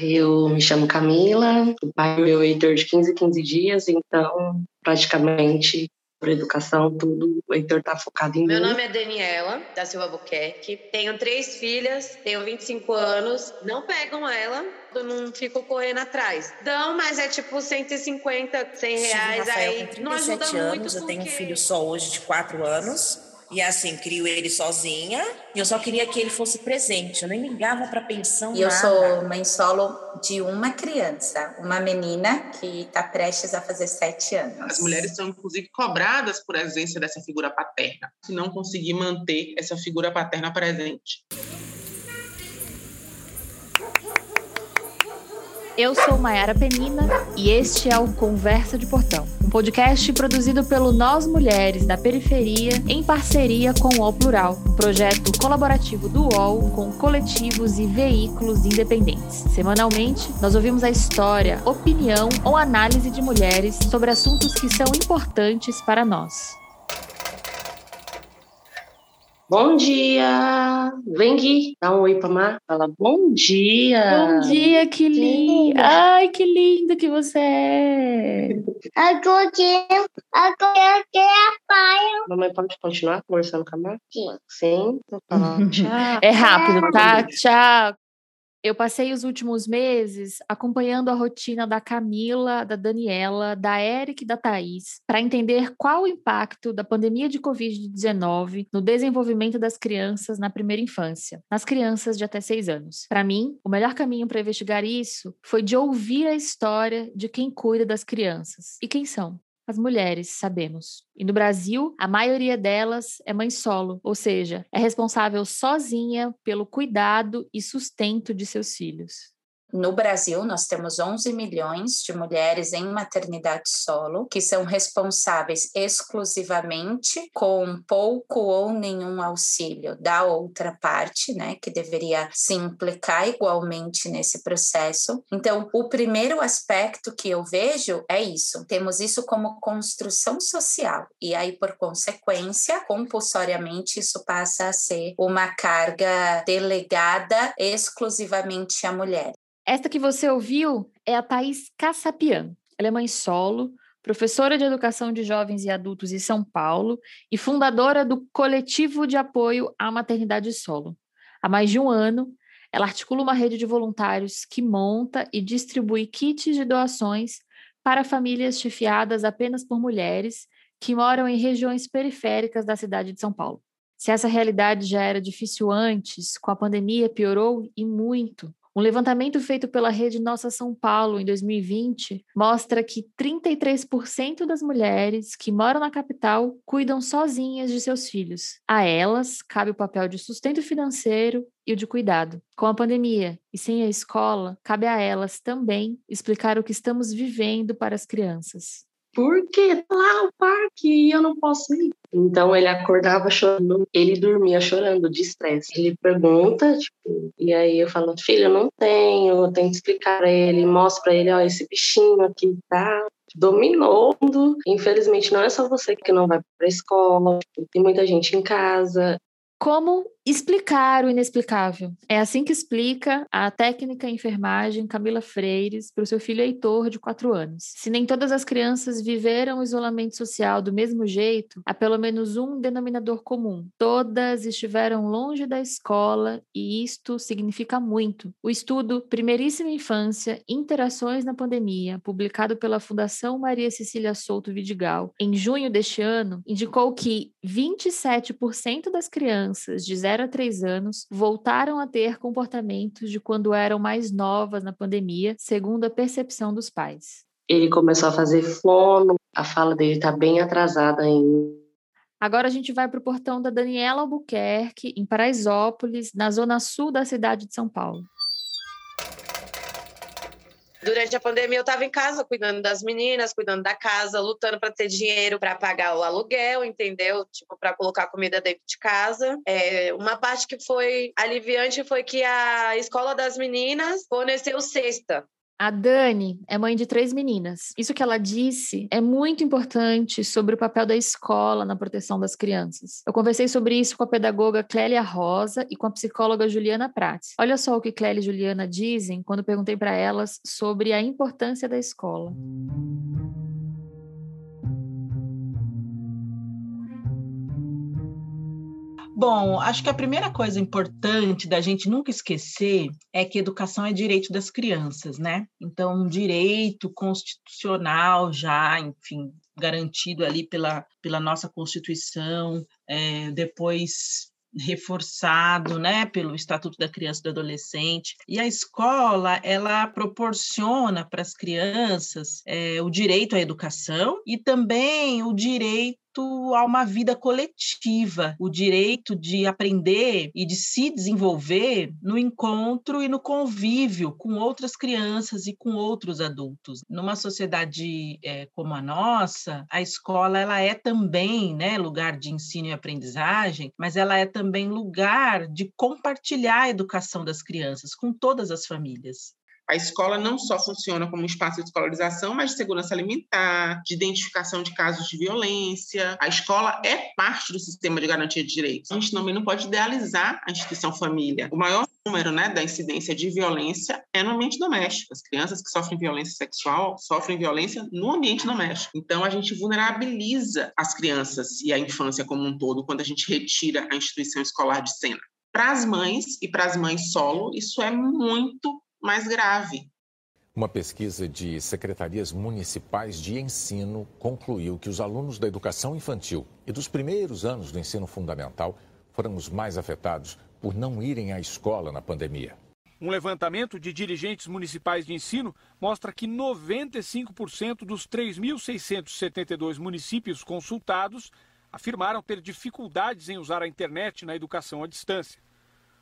Eu me chamo Camila, o pai meu é Heitor de 15 15 dias, então praticamente por educação, tudo, o Heitor tá focado em Meu mim. nome é Daniela, da Silva Buquerque. Tenho três filhas, tenho 25 anos. Não pegam ela, eu não fico correndo atrás. Dão, mas é tipo 150, 100 reais. Rafael aí com não ajuda 37 muito. anos, eu tenho um filho só hoje de 4 anos. E assim, crio ele sozinha. E eu só queria que ele fosse presente. Eu nem ligava pra pensão, E eu nada. sou mãe solo de uma criança, uma menina que está prestes a fazer sete anos. As mulheres são, inclusive, cobradas por ausência dessa figura paterna, se não conseguir manter essa figura paterna presente. Eu sou Mayara Penina e este é o Conversa de Portão, um podcast produzido pelo Nós Mulheres da Periferia em parceria com o Plural, um projeto colaborativo do UOL com coletivos e veículos independentes. Semanalmente, nós ouvimos a história, opinião ou análise de mulheres sobre assuntos que são importantes para nós. Bom dia! Vem aqui, dá um oi pra Mar. Fala bom dia! Bom dia, que lindo! Ai, que lindo que você é! Que é pai. Mamãe pode continuar conversando com a Mar? Sim. Sim? Então fala tchau. É rápido, tá? Tchau. Eu passei os últimos meses acompanhando a rotina da Camila, da Daniela, da Eric e da Thaís, para entender qual o impacto da pandemia de Covid-19 no desenvolvimento das crianças na primeira infância, nas crianças de até seis anos. Para mim, o melhor caminho para investigar isso foi de ouvir a história de quem cuida das crianças. E quem são? As mulheres, sabemos. E no Brasil, a maioria delas é mãe solo, ou seja, é responsável sozinha pelo cuidado e sustento de seus filhos. No Brasil, nós temos 11 milhões de mulheres em maternidade solo, que são responsáveis exclusivamente com pouco ou nenhum auxílio da outra parte, né, que deveria se implicar igualmente nesse processo. Então, o primeiro aspecto que eu vejo é isso: temos isso como construção social, e aí, por consequência, compulsoriamente, isso passa a ser uma carga delegada exclusivamente à mulher. Esta que você ouviu é a Thaís Cassapian. Ela é mãe solo, professora de educação de jovens e adultos em São Paulo e fundadora do Coletivo de Apoio à Maternidade Solo. Há mais de um ano, ela articula uma rede de voluntários que monta e distribui kits de doações para famílias chefiadas apenas por mulheres que moram em regiões periféricas da cidade de São Paulo. Se essa realidade já era difícil antes, com a pandemia piorou e muito. Um levantamento feito pela rede Nossa São Paulo em 2020 mostra que 33% das mulheres que moram na capital cuidam sozinhas de seus filhos. A elas cabe o papel de sustento financeiro e o de cuidado. Com a pandemia e sem a escola, cabe a elas também explicar o que estamos vivendo para as crianças. Por que tá lá o parque e eu não posso ir? Então ele acordava chorando, ele dormia chorando de estresse. Ele pergunta, tipo, e aí eu falo, filho, eu não tenho, eu tenho que explicar pra ele, mostro pra ele, ó, esse bichinho aqui tá dominando. Infelizmente não é só você que não vai pra escola, tem muita gente em casa. Como explicar o inexplicável? É assim que explica a técnica em enfermagem Camila Freires para o seu filho Heitor, de 4 anos. Se nem todas as crianças viveram o isolamento social do mesmo jeito, há pelo menos um denominador comum. Todas estiveram longe da escola e isto significa muito. O estudo Primeiríssima Infância, Interações na Pandemia, publicado pela Fundação Maria Cecília Souto Vidigal, em junho deste ano, indicou que 27% das crianças de 0 a 3 anos voltaram a ter comportamentos de quando eram mais novas na pandemia, segundo a percepção dos pais. Ele começou a fazer fono, a fala dele tá bem atrasada ainda. Agora a gente vai para o portão da Daniela Albuquerque, em Paraisópolis, na zona sul da cidade de São Paulo. Durante a pandemia, eu estava em casa cuidando das meninas, cuidando da casa, lutando para ter dinheiro para pagar o aluguel, entendeu? Tipo, para colocar comida dentro de casa. É, uma parte que foi aliviante foi que a escola das meninas forneceu cesta. A Dani é mãe de três meninas. Isso que ela disse é muito importante sobre o papel da escola na proteção das crianças. Eu conversei sobre isso com a pedagoga Clélia Rosa e com a psicóloga Juliana Prats. Olha só o que Clélia e Juliana dizem quando perguntei para elas sobre a importância da escola. Bom, acho que a primeira coisa importante da gente nunca esquecer é que educação é direito das crianças, né? Então, um direito constitucional já, enfim, garantido ali pela, pela nossa Constituição, é, depois reforçado, né, pelo Estatuto da Criança e do Adolescente. E a escola, ela proporciona para as crianças é, o direito à educação e também o direito a uma vida coletiva, o direito de aprender e de se desenvolver no encontro e no convívio com outras crianças e com outros adultos. Numa sociedade é, como a nossa, a escola ela é também né, lugar de ensino e aprendizagem, mas ela é também lugar de compartilhar a educação das crianças com todas as famílias. A escola não só funciona como espaço de escolarização, mas de segurança alimentar, de identificação de casos de violência. A escola é parte do sistema de garantia de direitos. A gente também não pode idealizar a instituição família. O maior número né, da incidência de violência é no ambiente doméstico. As crianças que sofrem violência sexual sofrem violência no ambiente doméstico. Então, a gente vulnerabiliza as crianças e a infância como um todo quando a gente retira a instituição escolar de cena. Para as mães e para as mães solo, isso é muito mais grave. Uma pesquisa de secretarias municipais de ensino concluiu que os alunos da educação infantil e dos primeiros anos do ensino fundamental foram os mais afetados por não irem à escola na pandemia. Um levantamento de dirigentes municipais de ensino mostra que 95% dos 3.672 municípios consultados afirmaram ter dificuldades em usar a internet na educação à distância.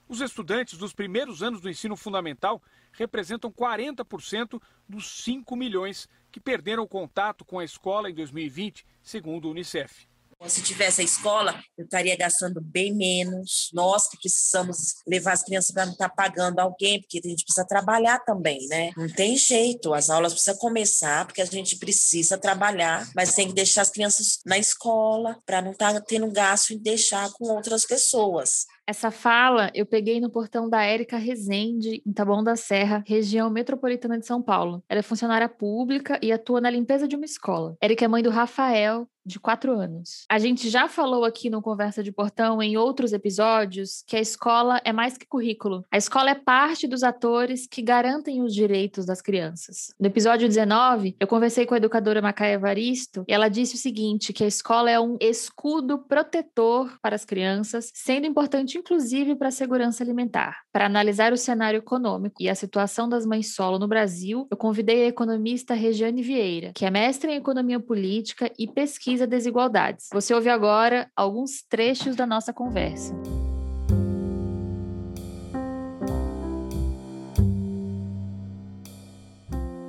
Os estudantes dos primeiros anos do ensino fundamental representam 40% dos 5 milhões que perderam contato com a escola em 2020, segundo o Unicef. Se tivesse a escola, eu estaria gastando bem menos. Nós que precisamos levar as crianças para não estar pagando alguém, porque a gente precisa trabalhar também, né? Não tem jeito, as aulas precisam começar, porque a gente precisa trabalhar, mas tem que deixar as crianças na escola para não estar tendo gasto em deixar com outras pessoas. Essa fala eu peguei no portão da Érica Rezende, em Taboão da Serra, região metropolitana de São Paulo. Ela é funcionária pública e atua na limpeza de uma escola. Érica é mãe do Rafael, de quatro anos. A gente já falou aqui no Conversa de Portão, em outros episódios, que a escola é mais que currículo. A escola é parte dos atores que garantem os direitos das crianças. No episódio 19, eu conversei com a educadora Macaia Evaristo e ela disse o seguinte, que a escola é um escudo protetor para as crianças, sendo importante inclusive para a segurança alimentar. Para analisar o cenário econômico e a situação das mães solo no Brasil, eu convidei a economista Regiane Vieira, que é mestre em economia política e pesquisa desigualdades. Você ouve agora alguns trechos da nossa conversa.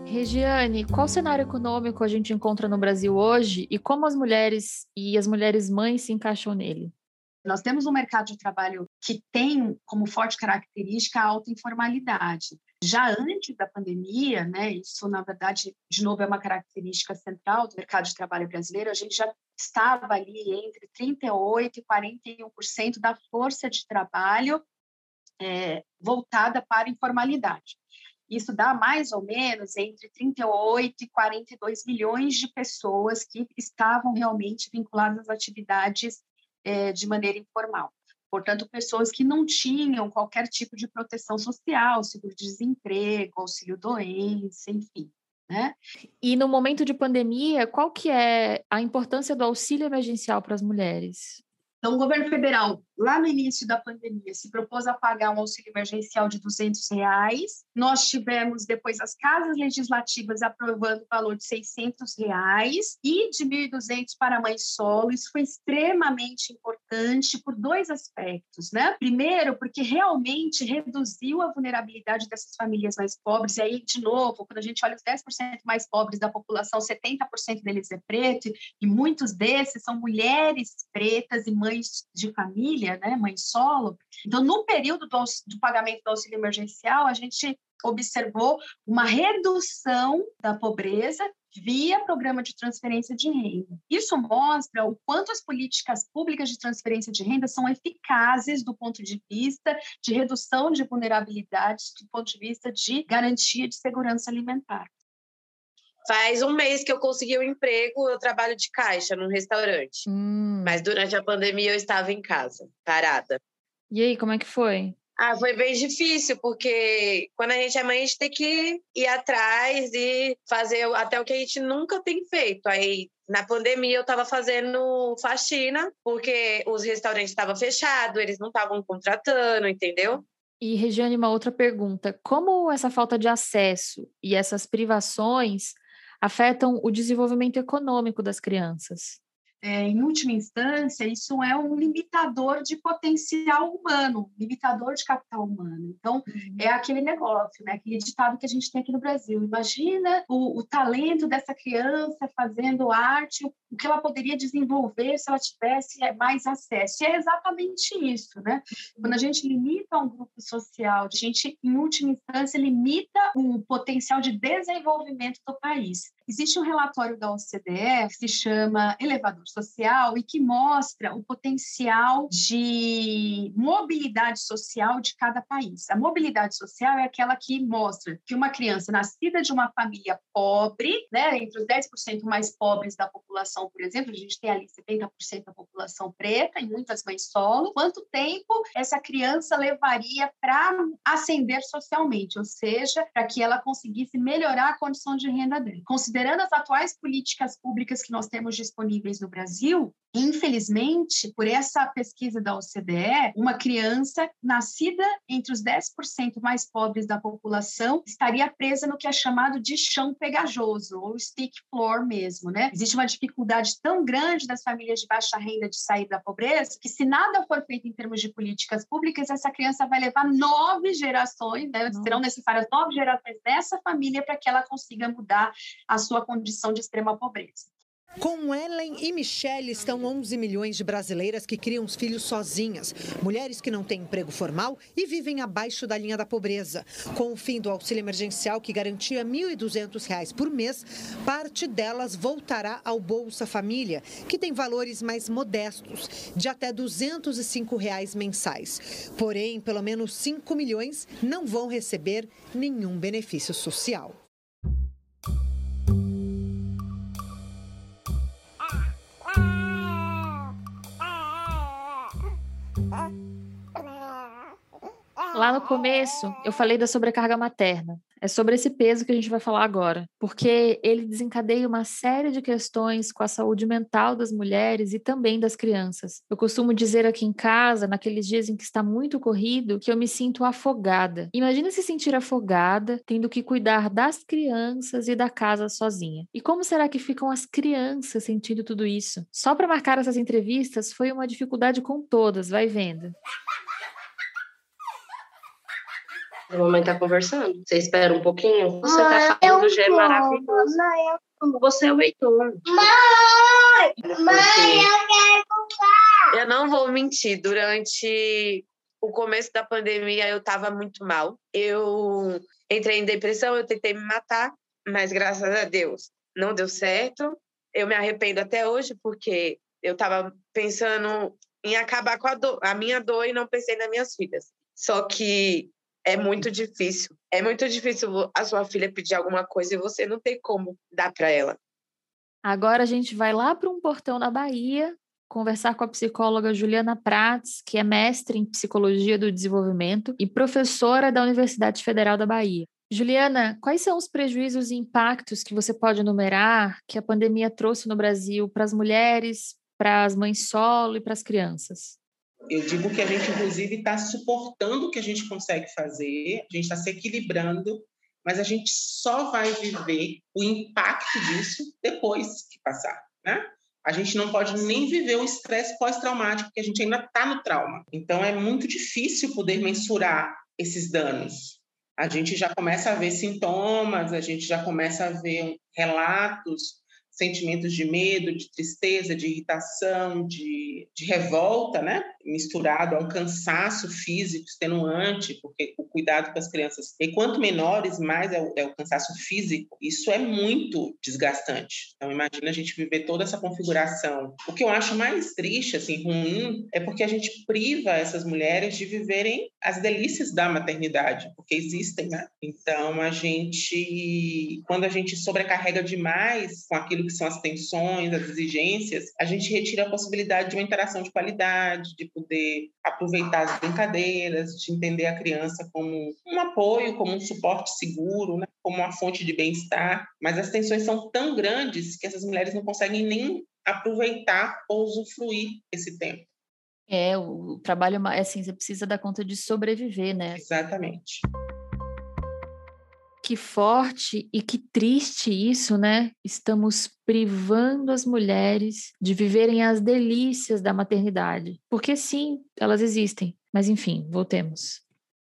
Regiane, qual cenário econômico a gente encontra no Brasil hoje e como as mulheres e as mulheres mães se encaixam nele? Nós temos um mercado de trabalho que tem como forte característica a alta informalidade. Já antes da pandemia, né, isso na verdade, de novo, é uma característica central do mercado de trabalho brasileiro, a gente já estava ali entre 38% e 41% da força de trabalho é, voltada para informalidade. Isso dá mais ou menos entre 38 e 42 milhões de pessoas que estavam realmente vinculadas às atividades é, de maneira informal. Portanto, pessoas que não tinham qualquer tipo de proteção social, seguro-desemprego, auxílio-doença, enfim. Né? E no momento de pandemia, qual que é a importância do auxílio emergencial para as mulheres? Então, o governo federal, lá no início da pandemia, se propôs a pagar um auxílio emergencial de 200 reais. Nós tivemos depois as casas legislativas aprovando o valor de 600 reais e de 1.200 para mãe solo. Isso foi extremamente importante por dois aspectos, né? Primeiro, porque realmente reduziu a vulnerabilidade dessas famílias mais pobres. E aí, de novo, quando a gente olha os 10% mais pobres da população, 70% deles é preto e muitos desses são mulheres pretas e mães mães de família, né, mãe solo. Então, no período do, do pagamento do auxílio emergencial, a gente observou uma redução da pobreza via programa de transferência de renda. Isso mostra o quanto as políticas públicas de transferência de renda são eficazes do ponto de vista de redução de vulnerabilidade, do ponto de vista de garantia de segurança alimentar. Faz um mês que eu consegui um emprego, eu trabalho de caixa num restaurante. Hum. Mas durante a pandemia eu estava em casa, parada. E aí, como é que foi? Ah, foi bem difícil, porque quando a gente é mãe, a gente tem que ir atrás e fazer até o que a gente nunca tem feito. Aí, na pandemia, eu estava fazendo faxina, porque os restaurantes estavam fechados, eles não estavam contratando, entendeu? E, Regiane, uma outra pergunta: como essa falta de acesso e essas privações afetam o desenvolvimento econômico das crianças? É, em última instância, isso é um limitador de potencial humano, limitador de capital humano. Então, uhum. é aquele negócio, né? aquele ditado que a gente tem aqui no Brasil. Imagina o, o talento dessa criança fazendo arte, o, o, que ela poderia desenvolver se ela tivesse mais acesso. E é exatamente isso, né? Quando a gente limita um grupo social, a gente, em última instância, limita o potencial de desenvolvimento do país. Existe um relatório da OCDE que se chama Elevador Social e que mostra o potencial de mobilidade social de cada país. A mobilidade social é aquela que mostra que uma criança nascida de uma família pobre, né, entre os 10% mais pobres da população, por exemplo, a gente tem ali 70% da população preta e muitas mães solo, quanto tempo essa criança levaria para ascender socialmente, ou seja, para que ela conseguisse melhorar a condição de renda. Considerando considerando as atuais políticas públicas que nós temos disponíveis no Brasil, infelizmente, por essa pesquisa da OCDE, uma criança nascida entre os 10% mais pobres da população estaria presa no que é chamado de chão pegajoso, ou stick floor mesmo, né? Existe uma dificuldade tão grande das famílias de baixa renda de sair da pobreza, que se nada for feito em termos de políticas públicas, essa criança vai levar nove gerações, né? serão necessárias nove gerações dessa família para que ela consiga mudar a sua condição de extrema pobreza. Com Ellen e Michelle estão 11 milhões de brasileiras que criam os filhos sozinhas, mulheres que não têm emprego formal e vivem abaixo da linha da pobreza. Com o fim do auxílio emergencial que garantia R$ 1.200 por mês, parte delas voltará ao Bolsa Família, que tem valores mais modestos, de até 205 reais mensais. Porém, pelo menos 5 milhões não vão receber nenhum benefício social. Lá no começo, eu falei da sobrecarga materna. É sobre esse peso que a gente vai falar agora, porque ele desencadeia uma série de questões com a saúde mental das mulheres e também das crianças. Eu costumo dizer aqui em casa, naqueles dias em que está muito corrido, que eu me sinto afogada. Imagina se sentir afogada, tendo que cuidar das crianças e da casa sozinha. E como será que ficam as crianças sentindo tudo isso? Só para marcar essas entrevistas foi uma dificuldade com todas, vai vendo. A mamãe tá conversando. Você espera um pouquinho? Você tá falando já é maravilhoso. Você é o Heitor. Mãe! Mãe, eu quero comprar! Eu não vou mentir. Durante o começo da pandemia, eu tava muito mal. Eu entrei em depressão, eu tentei me matar, mas graças a Deus não deu certo. Eu me arrependo até hoje, porque eu tava pensando em acabar com a, dor, a minha dor e não pensei nas minhas filhas. Só que é muito difícil. É muito difícil a sua filha pedir alguma coisa e você não tem como dar para ela. Agora a gente vai lá para um portão na Bahia conversar com a psicóloga Juliana Prats, que é mestre em psicologia do desenvolvimento e professora da Universidade Federal da Bahia. Juliana, quais são os prejuízos e impactos que você pode enumerar que a pandemia trouxe no Brasil para as mulheres, para as mães solo e para as crianças? Eu digo que a gente, inclusive, está suportando o que a gente consegue fazer, a gente está se equilibrando, mas a gente só vai viver o impacto disso depois que passar, né? A gente não pode nem viver o estresse pós-traumático, porque a gente ainda está no trauma. Então, é muito difícil poder mensurar esses danos. A gente já começa a ver sintomas, a gente já começa a ver relatos sentimentos de medo, de tristeza, de irritação, de, de revolta, né? Misturado a um cansaço físico extenuante, porque o cuidado com as crianças, e quanto menores, mais é o, é o cansaço físico, isso é muito desgastante. Então, imagina a gente viver toda essa configuração. O que eu acho mais triste, assim, ruim, é porque a gente priva essas mulheres de viverem as delícias da maternidade, porque existem, né? Então, a gente, quando a gente sobrecarrega demais com aquilo que são as tensões, as exigências, a gente retira a possibilidade de uma interação de qualidade, de poder aproveitar as brincadeiras, de entender a criança como um apoio, como um suporte seguro, né? como uma fonte de bem-estar. Mas as tensões são tão grandes que essas mulheres não conseguem nem aproveitar ou usufruir esse tempo. É, o trabalho é assim, você precisa dar conta de sobreviver, né? Exatamente. Que forte e que triste isso, né? Estamos privando as mulheres de viverem as delícias da maternidade. Porque sim, elas existem. Mas enfim, voltemos.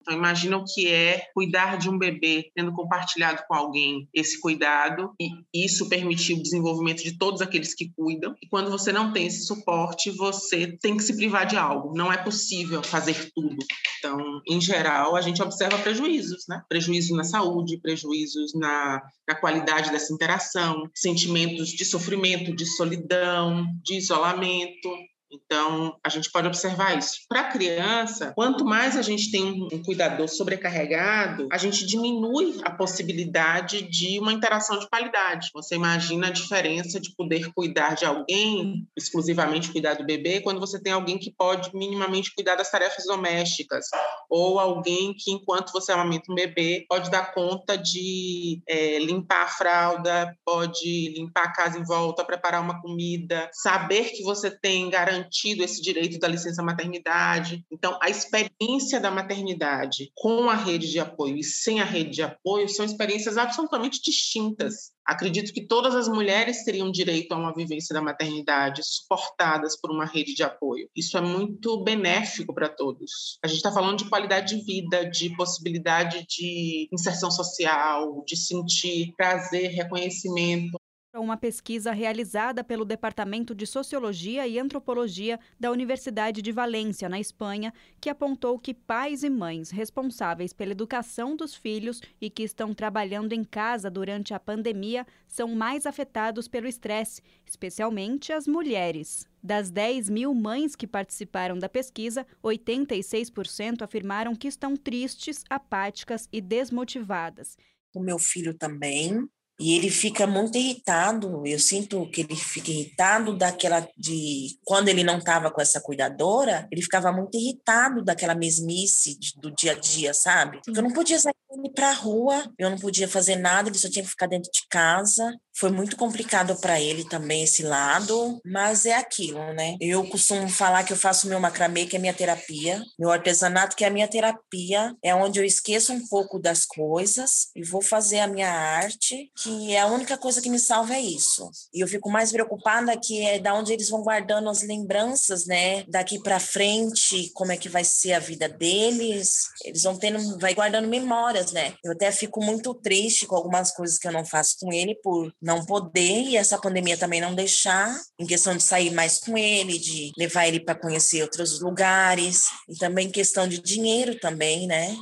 Então, imagina o que é cuidar de um bebê, tendo compartilhado com alguém esse cuidado, e isso permitir o desenvolvimento de todos aqueles que cuidam. E quando você não tem esse suporte, você tem que se privar de algo. Não é possível fazer tudo. Então, em geral, a gente observa prejuízos, né? Prejuízos na saúde, prejuízos na, na qualidade dessa interação, sentimentos de sofrimento, de solidão, de isolamento. Então, a gente pode observar isso. Para a criança, quanto mais a gente tem um cuidador sobrecarregado, a gente diminui a possibilidade de uma interação de qualidade. Você imagina a diferença de poder cuidar de alguém, exclusivamente cuidar do bebê, quando você tem alguém que pode minimamente cuidar das tarefas domésticas, ou alguém que, enquanto você amamenta um bebê, pode dar conta de é, limpar a fralda, pode limpar a casa em volta, preparar uma comida, saber que você tem garantia garantido esse direito da licença maternidade. Então, a experiência da maternidade com a rede de apoio e sem a rede de apoio são experiências absolutamente distintas. Acredito que todas as mulheres teriam direito a uma vivência da maternidade suportadas por uma rede de apoio. Isso é muito benéfico para todos. A gente está falando de qualidade de vida, de possibilidade de inserção social, de sentir prazer, reconhecimento uma pesquisa realizada pelo Departamento de Sociologia e Antropologia da Universidade de Valência, na Espanha, que apontou que pais e mães responsáveis pela educação dos filhos e que estão trabalhando em casa durante a pandemia são mais afetados pelo estresse, especialmente as mulheres. Das 10 mil mães que participaram da pesquisa, 86% afirmaram que estão tristes, apáticas e desmotivadas. O meu filho também e ele fica muito irritado. Eu sinto que ele fica irritado daquela de quando ele não estava com essa cuidadora, ele ficava muito irritado daquela mesmice do dia a dia, sabe? Porque eu não podia sair para a rua, eu não podia fazer nada, ele só tinha que ficar dentro de casa. Foi muito complicado para ele também esse lado, mas é aquilo, né? Eu costumo falar que eu faço meu macramê, que é minha terapia, meu artesanato, que é a minha terapia, é onde eu esqueço um pouco das coisas e vou fazer a minha arte, que é a única coisa que me salva é isso. E eu fico mais preocupada que é da onde eles vão guardando as lembranças, né? Daqui para frente, como é que vai ser a vida deles? Eles vão tendo, vai guardando memórias, né? Eu até fico muito triste com algumas coisas que eu não faço com ele por não poder e essa pandemia também não deixar, em questão de sair mais com ele, de levar ele para conhecer outros lugares e também questão de dinheiro também, né?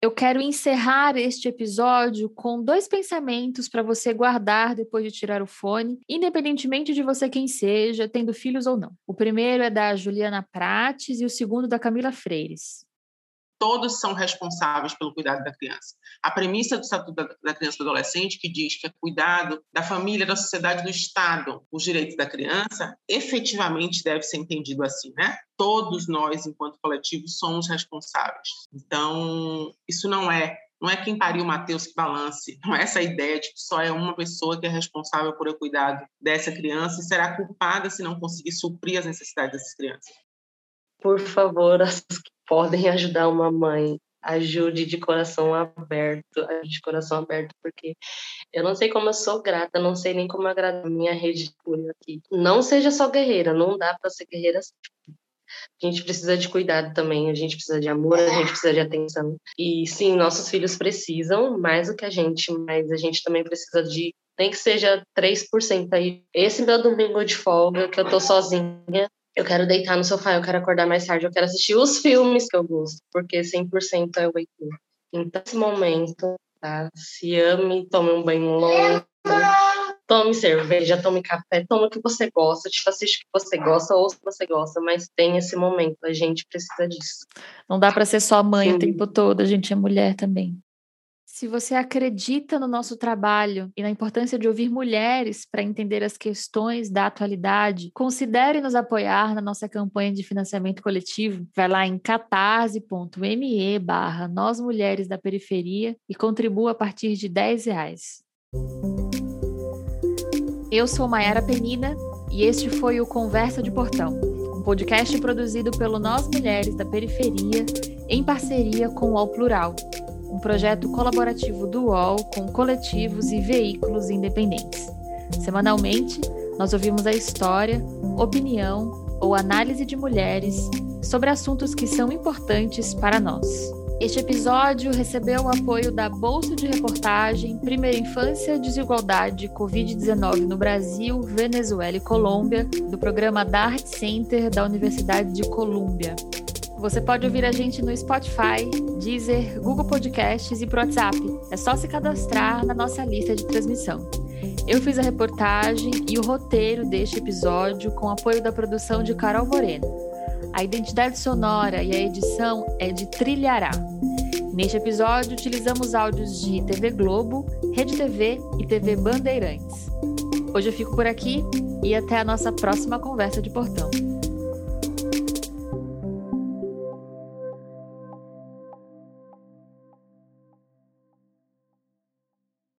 Eu quero encerrar este episódio com dois pensamentos para você guardar depois de tirar o fone, independentemente de você quem seja, tendo filhos ou não. O primeiro é da Juliana Prates e o segundo da Camila Freires todos são responsáveis pelo cuidado da criança. A premissa do Estatuto da Criança e do Adolescente, que diz que é cuidado da família, da sociedade, do Estado, os direitos da criança, efetivamente deve ser entendido assim, né? Todos nós, enquanto coletivo, somos responsáveis. Então, isso não é não é quem pariu o Mateus que balance, não é essa ideia de que só é uma pessoa que é responsável por o cuidado dessa criança e será culpada se não conseguir suprir as necessidades dessas crianças. Por favor, as podem ajudar uma mãe, ajude de coração aberto, ajude de coração aberto, porque eu não sei como eu sou grata, não sei nem como agradar a minha rede de aqui. Não seja só guerreira, não dá para ser guerreira. A gente precisa de cuidado também, a gente precisa de amor, a gente precisa de atenção. E sim, nossos filhos precisam mais do que a gente, mas a gente também precisa de nem que seja 3% aí. Esse meu domingo de folga, que eu tô sozinha, eu quero deitar no sofá, eu quero acordar mais tarde, eu quero assistir os filmes que eu gosto, porque 100% é o Heitor. Então, nesse momento, tá? Se ame, tome um banho longo, tome cerveja, tome café, tome o que você gosta, tipo, assiste o que você gosta, ou se você gosta, mas tem esse momento, a gente precisa disso. Não dá para ser só mãe Sim. o tempo todo, a gente é mulher também. Se você acredita no nosso trabalho e na importância de ouvir mulheres para entender as questões da atualidade, considere nos apoiar na nossa campanha de financiamento coletivo. Vai lá em catarse.me barra Nós Mulheres da Periferia e contribua a partir de 10 reais. Eu sou Mayara Penina e este foi o Conversa de Portão, um podcast produzido pelo Nós Mulheres da Periferia em parceria com o All Plural um projeto colaborativo do UOL com coletivos e veículos independentes. Semanalmente, nós ouvimos a história, opinião ou análise de mulheres sobre assuntos que são importantes para nós. Este episódio recebeu o apoio da Bolsa de Reportagem Primeira Infância, Desigualdade Covid-19 no Brasil, Venezuela e Colômbia, do programa Dart Center da Universidade de Colômbia. Você pode ouvir a gente no Spotify, Deezer, Google Podcasts e pro WhatsApp. É só se cadastrar na nossa lista de transmissão. Eu fiz a reportagem e o roteiro deste episódio com apoio da produção de Carol Moreno. A identidade sonora e a edição é de Trilhará. Neste episódio, utilizamos áudios de TV Globo, Rede TV e TV Bandeirantes. Hoje eu fico por aqui e até a nossa próxima conversa de portão.